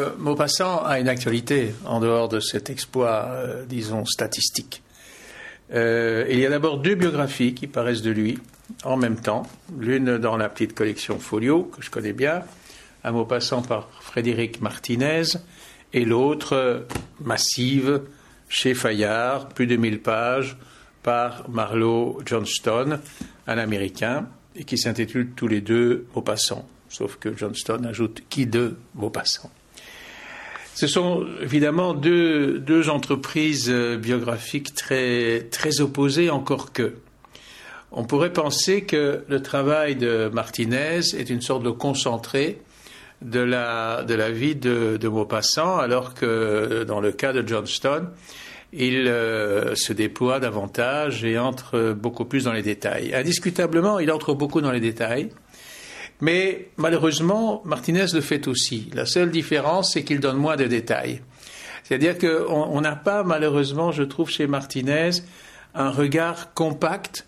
que Maupassant a une actualité en dehors de cet exploit, euh, disons, statistique. Euh, il y a d'abord deux biographies qui paraissent de lui en même temps. L'une dans la petite collection Folio, que je connais bien, à Maupassant par Frédéric Martinez, et l'autre massive chez Fayard, plus de 1000 pages, par Marlowe Johnston, un Américain, et qui s'intitule tous les deux Maupassant, sauf que Johnston ajoute qui de Maupassant. Ce sont évidemment deux, entreprises euh, biographiques très, très opposées, encore que. On pourrait penser que le travail de Martinez est une sorte de concentré de la, de la vie de, Maupassant, alors que dans le cas de Johnston, il euh, se déploie davantage et entre beaucoup plus dans les détails. Indiscutablement, il entre beaucoup dans les détails, mais malheureusement, Martinez le fait aussi. La seule différence, c'est qu'il donne moins de détails. C'est-à-dire qu'on n'a pas, malheureusement, je trouve, chez Martinez, un regard compact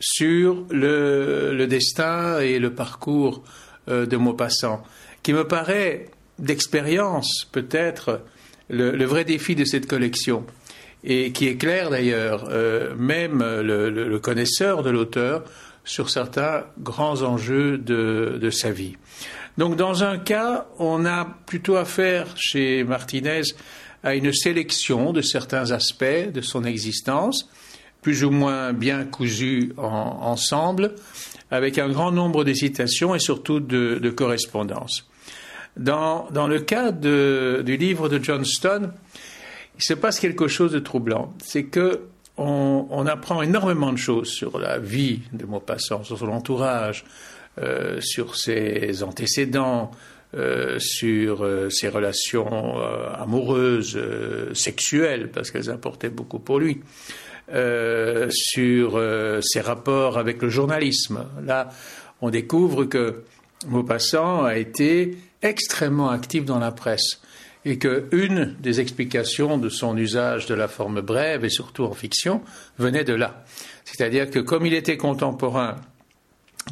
sur le, destin et le parcours euh, de Maupassant, qui me paraît d'expérience peut-être le, vrai défi de cette collection et qui éclaire d'ailleurs euh, même le, connaisseur de l'auteur sur certains grands enjeux de, de, sa vie. Donc dans un cas, on a plutôt affaire chez Martinez à une sélection de certains aspects de son existence, plus ou moins bien cousus ensemble, avec un grand nombre de citations et surtout de, de correspondances. Dans, dans, le cas de, du livre de Johnston, il se passe quelque chose de troublant. C'est que on, apprend énormément de choses sur la vie de Maupassant, sur son entourage, euh, sur ses antécédents, euh, sur euh, ses relations amoureuses, sexuelles, parce qu'elles importaient beaucoup pour lui, sur ses rapports avec le journalisme. Là, on découvre que Maupassant a été extrêmement actif dans la presse et qu'une des explications de son usage de la forme brève, et surtout en fiction, venait de là. C'est-à-dire que comme il était contemporain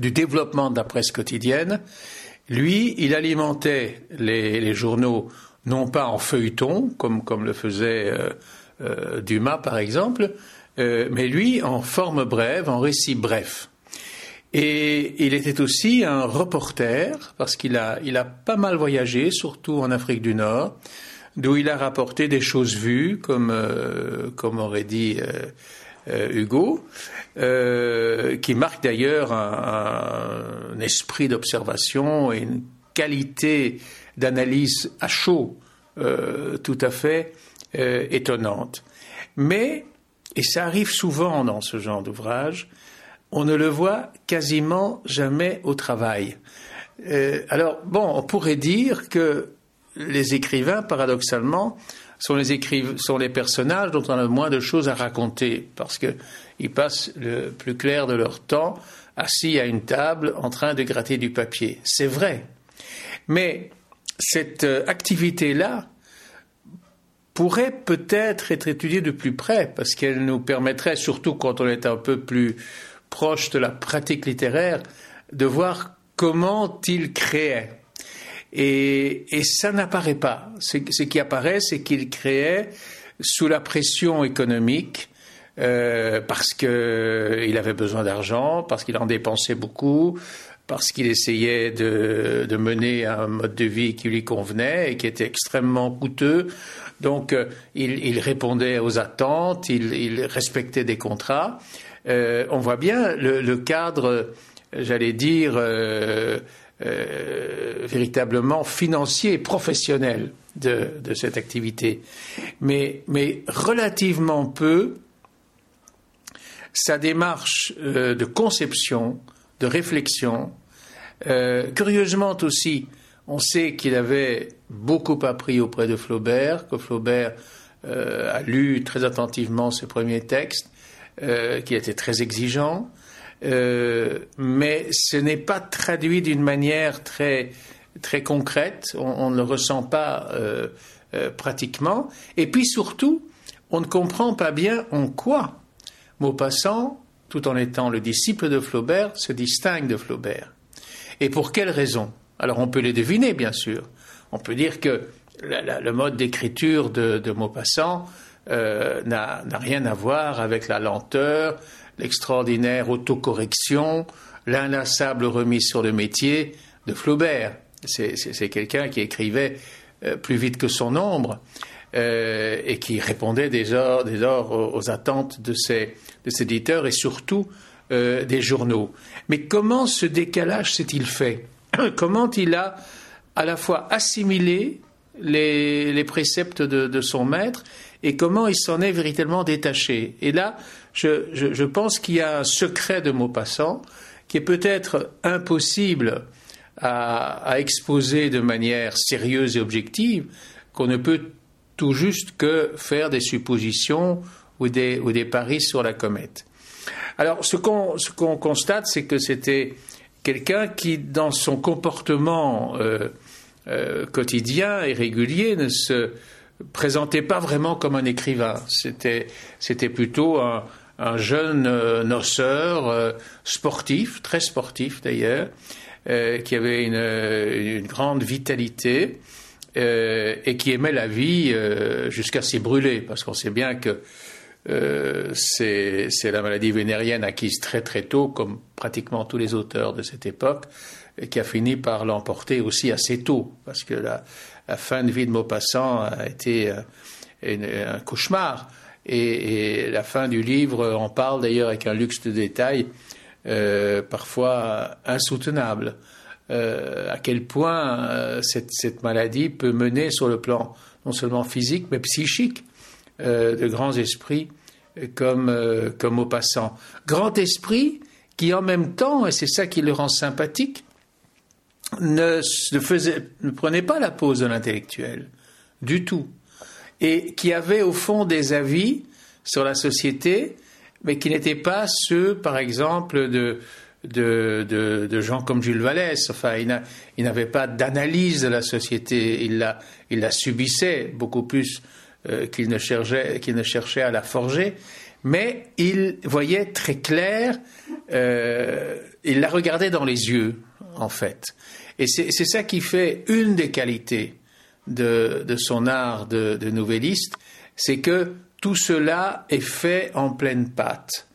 du développement de la presse quotidienne, lui, il alimentait les, journaux non pas en feuilleton, comme, comme le faisait euh, euh, Dumas par exemple, euh, mais lui en forme brève, en récit bref. Et il était aussi un reporter, parce qu'il a, il a pas mal voyagé, surtout en Afrique du Nord, d'où il a rapporté des choses vues, comme, euh, comme aurait dit euh, euh, Hugo, qui marque d'ailleurs un, un, esprit d'observation et une qualité d'analyse à chaud tout à fait étonnante. Mais, et ça arrive souvent dans ce genre d'ouvrage, on ne le voit quasiment jamais au travail. Euh, alors, bon, on pourrait dire que les écrivains, paradoxalement, sont les, personnages dont on a moins de choses à raconter, parce qu'ils passent le plus clair de leur temps assis à une table en train de gratter du papier. C'est vrai. Mais cette euh, activité-là pourrait peut-être être étudiée de plus près, parce qu'elle nous permettrait, surtout quand on est un peu plus proche de la pratique littéraire, de voir comment il créait. Et, ça n'apparaît pas. Ce, qui apparaît, c'est qu'il créait sous la pression économique, euh, parce qu'il avait besoin d'argent, parce qu'il en dépensait beaucoup, parce qu'il essayait de, mener un mode de vie qui lui convenait et qui était extrêmement coûteux. Donc, euh, il, répondait aux attentes, il respectait des contrats. Euh, on voit bien le, cadre, j'allais dire, euh, euh, véritablement financier, professionnel de, cette activité. Mais, relativement peu, sa démarche de conception, de réflexion, curieusement aussi, on sait qu'il avait beaucoup appris auprès de Flaubert, que Flaubert a lu très attentivement ses premiers textes, euh, qui était très exigeant, euh, mais ce n'est pas traduit d'une manière très, très concrète, on, ne le ressent pas euh, pratiquement, et puis surtout, on ne comprend pas bien en quoi Maupassant, tout en étant le disciple de Flaubert, se distingue de Flaubert. Et pour quelles raisons Alors on peut les deviner, bien sûr. On peut dire que le mode d'écriture de, Maupassant euh, n'a rien à voir avec la lenteur, l'extraordinaire autocorrection, l'inlassable remise sur le métier de Flaubert. C'est quelqu'un qui écrivait euh, plus vite que son ombre euh, et qui répondait des heures aux, attentes de ses, éditeurs et surtout euh, des journaux. Mais comment ce décalage s'est-il fait Comment il a à la fois assimilé les, les préceptes de, son maître et comment il s'en est véritablement détaché. Et là, je, je, je pense qu'il y a un secret de Maupassant qui est peut-être impossible à, à, exposer de manière sérieuse et objective, qu'on ne peut tout juste que faire des suppositions ou des, ou des paris sur la comète. Alors, ce qu'on constate, c'est que c'était quelqu'un qui, dans son comportement euh, euh, quotidien et régulier, ne se présentait pas vraiment comme un écrivain. C'était, plutôt un, un jeune euh, noceur euh, sportif, très sportif d'ailleurs, qui avait une, une grande vitalité et qui aimait la vie jusqu'à s'y brûler, parce qu'on sait bien que c'est, c'est la maladie vénérienne acquise très très tôt, comme pratiquement tous les auteurs de cette époque, qui a fini par l'emporter aussi assez tôt, parce que la, fin de vie de Maupassant a été un cauchemar. Et, la fin du livre en parle d'ailleurs avec un luxe de détails euh, parfois insoutenable. Euh, à quel point euh, cette, maladie peut mener sur le plan non seulement physique mais psychique euh, de grands esprits comme, euh, comme. Grand esprit qui en même temps, et c'est ça qui le rend sympathique, ne, ne, faisait, ne prenait pas la pose de l'intellectuel du tout et qui avaient au fond des avis sur la société, mais qui n'étaient pas ceux, par exemple, de, de, de, de gens comme Jules Vallès. Enfin, il n'avait pas d'analyse de la société, il la, il la subissait beaucoup plus euh, qu'il ne, ne cherchait à la forger, mais il voyait très clair, euh, il la regardait dans les yeux, en fait. Et c'est ça qui fait une des qualités de, de son art de, de nouvelliste, c'est que tout cela est fait en pleine pâte.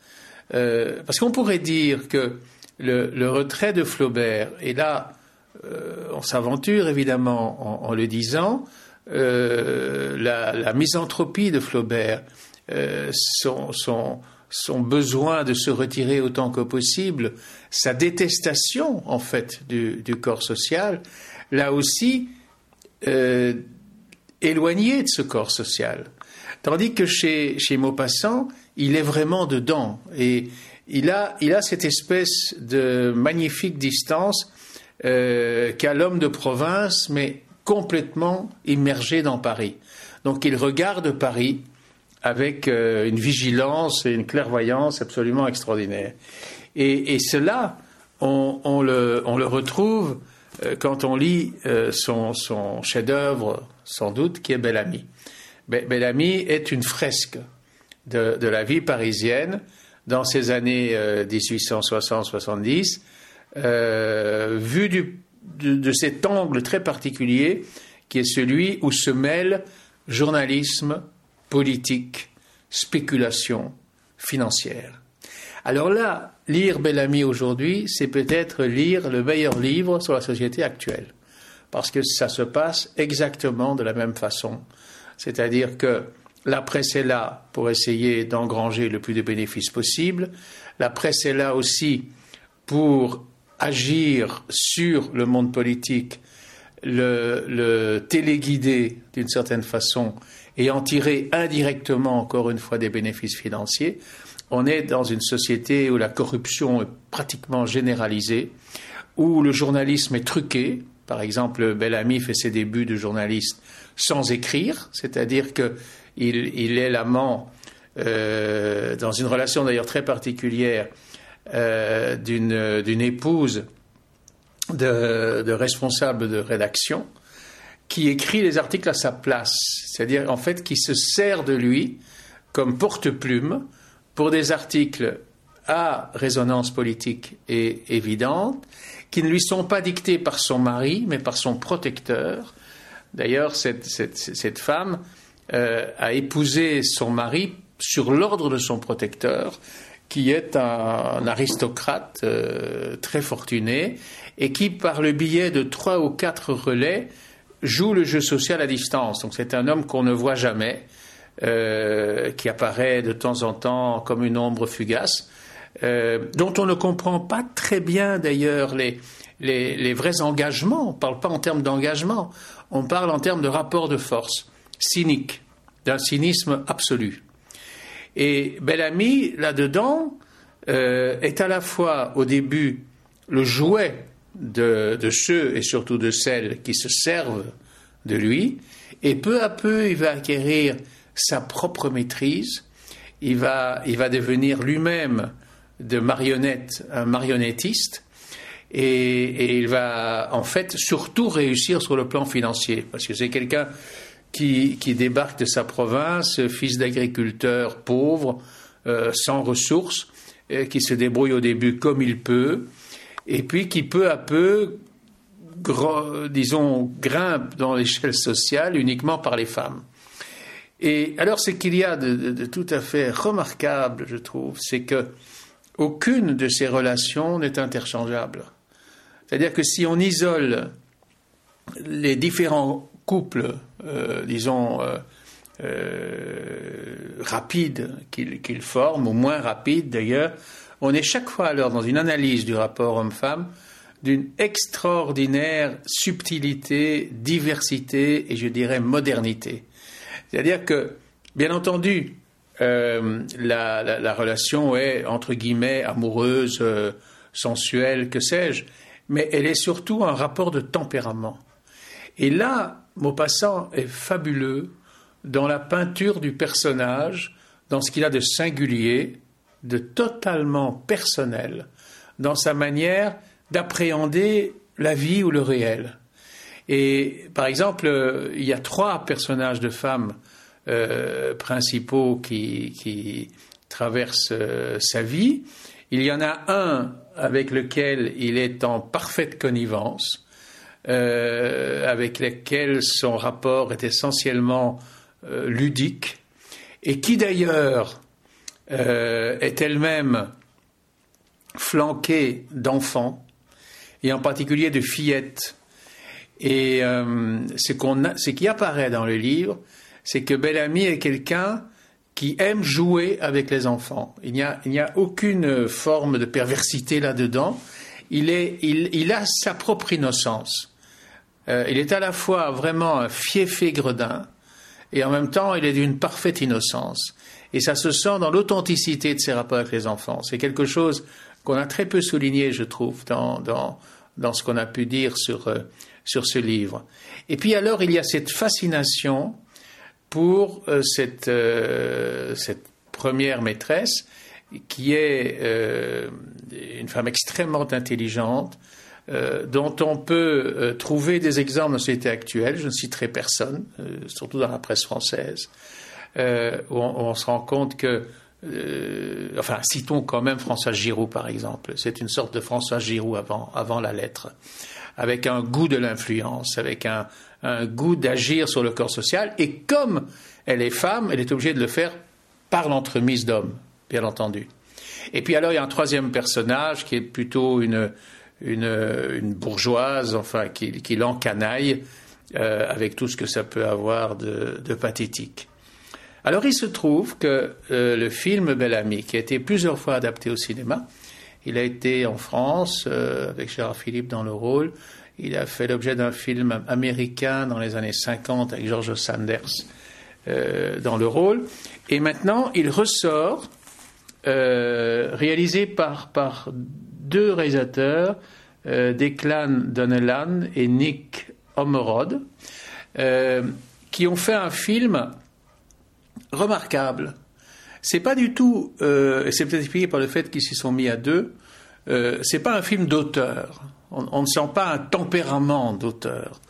Euh, parce qu'on pourrait dire que le, le, retrait de Flaubert, et là, on s'aventure évidemment en, en, le disant, euh, la, misanthropie de Flaubert, euh, son, besoin de se retirer autant que possible, sa détestation en fait du, corps social, là aussi, euh, éloigné de ce corps social. Tandis que chez, Maupassant, il est vraiment dedans et il a, cette espèce de magnifique distance qu'a l'homme de province, mais complètement immergé dans Paris. Donc il regarde Paris avec euh, une vigilance et une clairvoyance absolument extraordinaire. Et, cela, on, le, retrouve euh, quand on lit euh, son, chef-d'œuvre, sans doute, qui est Bel Ami. Bel Ami est une fresque de, de, la vie parisienne dans ces années 1860-70, euh, vue du, de, cet angle très particulier qui est celui où se mêlent journalisme, politique, spéculation financière. Alors là, lire Bellamy aujourd'hui, c'est peut-être lire le meilleur livre sur la société actuelle, parce que ça se passe exactement de la même façon. C'est-à-dire que la presse est là pour essayer d'engranger le plus de bénéfices possible. La presse est là aussi pour agir sur le monde politique, le, téléguider d'une certaine façon et en tirer indirectement, encore une fois, des bénéfices financiers on est dans une société où la corruption est pratiquement généralisée, où le journalisme est truqué. Par exemple, Bellamy fait ses débuts de journaliste sans écrire, c'est-à-dire qu'il il est l'amant, euh, dans une relation d'ailleurs très particulière, euh, d'une épouse de, responsable de rédaction qui écrit les articles à sa place, c'est-à-dire en fait qui se sert de lui comme porte-plume pour des articles à résonance politique et évidente, qui ne lui sont pas dictés par son mari, mais par son protecteur, D'ailleurs, cette, cette, femme euh, a épousé son mari sur l'ordre de son protecteur, qui est un, aristocrate euh, très fortuné et qui, par le biais de trois ou quatre relais, joue le jeu social à distance. Donc c'est un homme qu'on ne voit jamais, euh, qui apparaît de temps en temps comme une ombre fugace, dont on ne comprend pas très bien d'ailleurs les, les, vrais engagements. On ne parle pas en termes d'engagement, on parle en termes de rapport de force, cynique, d'un cynisme absolu. Et Bellamy, là-dedans, euh, est à la fois au début le jouet de, ceux et surtout de celles qui se servent de lui, et peu à peu il va acquérir sa propre maîtrise, il va, il va devenir lui-même de marionnette un marionnettiste, et, il va en fait surtout réussir sur le plan financier, parce que c'est quelqu'un qui, débarque de sa province, fils d'agriculteur pauvre, euh, sans ressources, qui se débrouille au début comme il peut, et puis qui peu à peu, disons, grimpe dans l'échelle sociale uniquement par les femmes. Et alors, ce qu'il y a de, tout à fait remarquable, je trouve, c'est que aucune de ces relations n'est interchangeable. C'est-à-dire que si on isole les différents couples, euh, disons, euh, euh, rapides qu'ils forment, ou moins rapides d'ailleurs, on est chaque fois alors dans une analyse du rapport homme-femme d'une extraordinaire subtilité, diversité et je dirais modernité. C'est-à-dire que, bien entendu, la, relation est entre guillemets amoureuse, sensuelle, que sais-je, mais elle est surtout un rapport de tempérament. Et là, Maupassant est fabuleux dans la peinture du personnage, dans ce qu'il a de singulier, de totalement personnel, dans sa manière d'appréhender la vie ou le réel. Et par exemple, il y a trois personnages de femmes euh, principaux qui, traversent euh, sa vie. Il y en a un avec lequel il est en parfaite connivence, euh, avec lequel son rapport est essentiellement euh, ludique, et qui d'ailleurs euh, est elle-même flanquée d'enfants, et en particulier de fillettes. Et ce, qui apparaît dans le livre, c'est que Bellamy est quelqu'un qui aime jouer avec les enfants. Il n'y a, aucune forme de perversité là-dedans. Il, il, a sa propre innocence. Euh, il est à la fois vraiment un fiefé gredin et en même temps il est d'une parfaite innocence. Et ça se sent dans l'authenticité de ses rapports avec les enfants. C'est quelque chose qu'on a très peu souligné, je trouve, dans, dans, ce qu'on a pu dire sur, euh, sur ce livre. Et puis alors il y a cette fascination pour euh, cette, cette, première maîtresse qui est une femme extrêmement intelligente, dont on peut trouver des exemples dans la société actuelle, je ne citerai personne, surtout dans la presse française, où on, se rend compte que enfin, citons quand même François Giroud, par exemple. C'est une sorte de François Giroud avant, avant la lettre, avec un goût de l'influence, avec un, un goût d'agir sur le corps social, et comme elle est femme, elle est obligée de le faire par l'entremise d'hommes, bien entendu. Et puis alors il y a un troisième personnage qui est plutôt une, une, bourgeoise, enfin qui, qui l'encanaille, euh, avec tout ce que ça peut avoir de, pathétique. Alors il se trouve que euh, le film Bel Ami, qui a été plusieurs fois adapté au cinéma, il a été en France, euh, avec Gérard Philippe dans le rôle, il a fait l'objet d'un film américain dans les années 50 avec George Sanders euh, dans le rôle. Et maintenant, il ressort, euh, réalisé par, par deux réalisateurs, euh, Declan Donnellan et Nick Omerod, qui ont fait un film remarquable. C'est pas du tout, et c'est peut-être expliqué par le fait qu'ils s'y sont mis à deux, c'est pas un film d'auteur on, ne sent pas un tempérament d'auteur.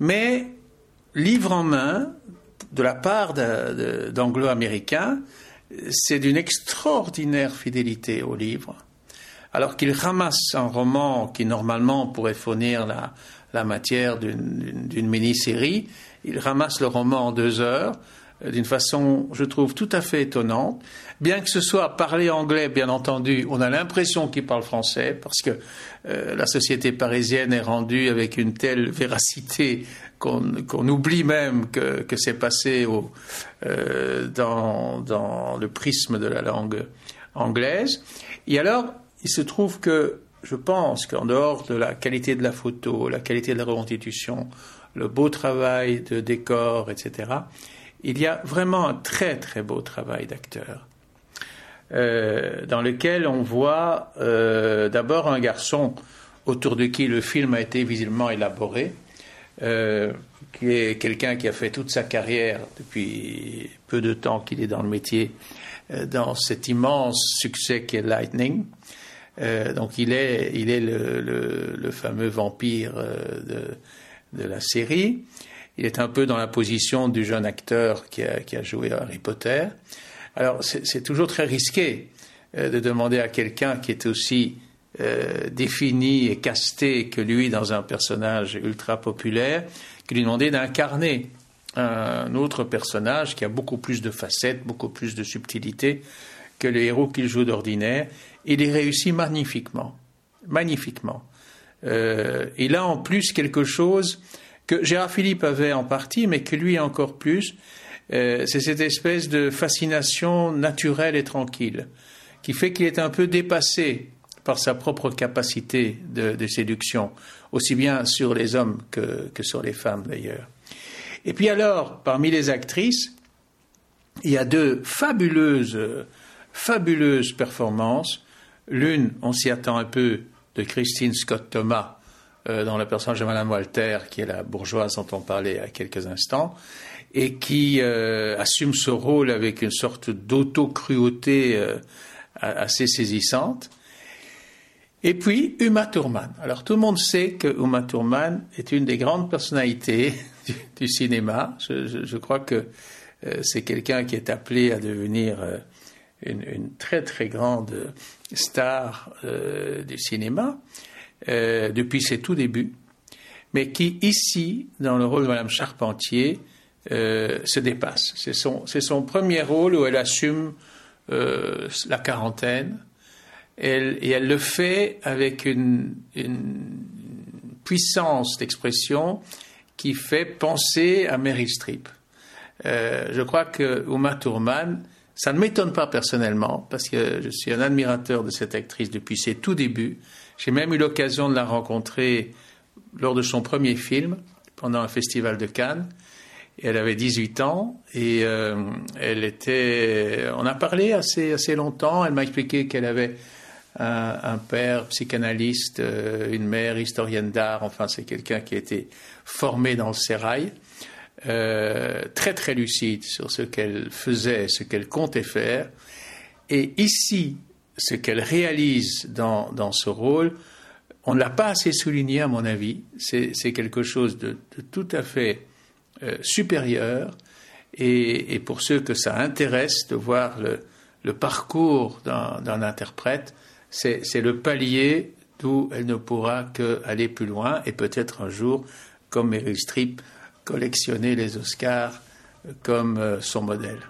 Mais livre en main, de la part d'anglo-américains, c'est d'une extraordinaire fidélité au livre. Alors qu'il ramasse un roman qui normalement pourrait fournir la, matière d'une mini-série. Il ramasse le roman en deux heures euh, d'une façon, je trouve, tout à fait étonnante. Bien que ce soit parlé anglais, bien entendu, on a l'impression qu'il parle français parce que euh, la société parisienne est rendue avec une telle véracité qu'on oublie même que, c'est passé euh, dans, dans, le prisme de la langue anglaise. Et alors, il se trouve que je pense qu'en dehors de la qualité de la photo, la qualité de la reconstitution, le beau travail de décor, etc., il y a vraiment un très très beau travail d'acteur. Euh, dans lequel on voit euh, d'abord un garçon autour de qui le film a été visiblement élaboré, euh, qui est quelqu'un qui a fait toute sa carrière depuis peu de temps qu'il est dans le métier, dans cet immense succès qu'est Lightning. Donc il est, il est le, fameux vampire de, de, la série. Il est un peu dans la position du jeune acteur qui a, qui joué Harry Potter. Alors c'est toujours très risqué euh, de demander à quelqu'un qui est aussi euh, défini et casté que lui dans un personnage ultra populaire, que lui demander d'incarner un autre personnage qui a beaucoup plus de facettes, beaucoup plus de subtilité que le héros qu'il joue d'ordinaire. Il y réussit magnifiquement, magnifiquement. Euh, il a en plus quelque chose que Gérard Philippe avait en partie, mais que lui encore plus, euh, c'est cette espèce de fascination naturelle et tranquille qui fait qu'il est un peu dépassé par sa propre capacité de, séduction, aussi bien sur les hommes que, sur les femmes d'ailleurs. Et puis alors, parmi les actrices, il y a deux fabuleuses, fabuleuses performances. L'une, on s'y attend un peu, de Christine Scott Thomas, euh, dans le personnage de Madame Walter, qui est la bourgeoise dont on parlait à quelques instants, et qui euh, assume ce rôle avec une sorte d'auto-cruauté euh, assez saisissante. Et puis Uma Thurman. Alors tout le monde sait que Uma Thurman est une des grandes personnalités du, cinéma. Je, crois que c'est quelqu'un qui est appelé à devenir une, une, très très grande star du cinéma depuis ses tout débuts, mais qui ici, dans le rôle de Madame Charpentier, euh, se dépasse. C'est son, son, premier rôle où elle assume euh, la quarantaine et elle le fait avec une, puissance d'expression qui fait penser à Mary Streep. Euh, je crois que Uma Thurman, ça ne m'étonne pas personnellement, parce que je suis un admirateur de cette actrice depuis ses tout débuts. J'ai même eu l'occasion de la rencontrer lors de son premier film, pendant un festival de Cannes elle avait 18 ans et euh, elle était. On a parlé assez assez longtemps. Elle m'a expliqué qu'elle avait un, père psychanalyste, euh, une mère historienne d'art. Enfin, c'est quelqu'un qui a été formé dans le sérail, euh, très très lucide sur ce qu'elle faisait, ce qu'elle comptait faire. Et ici, ce qu'elle réalise dans, dans ce rôle, on ne l'a pas assez souligné à mon avis. C'est quelque chose de, tout à fait euh, supérieure. Et, pour ceux que ça intéresse de voir le, parcours d'un interprète, c'est le palier d'où elle ne pourra qu'aller plus loin et peut-être un jour, comme Meryl Streep, collectionner les Oscars comme euh, son modèle.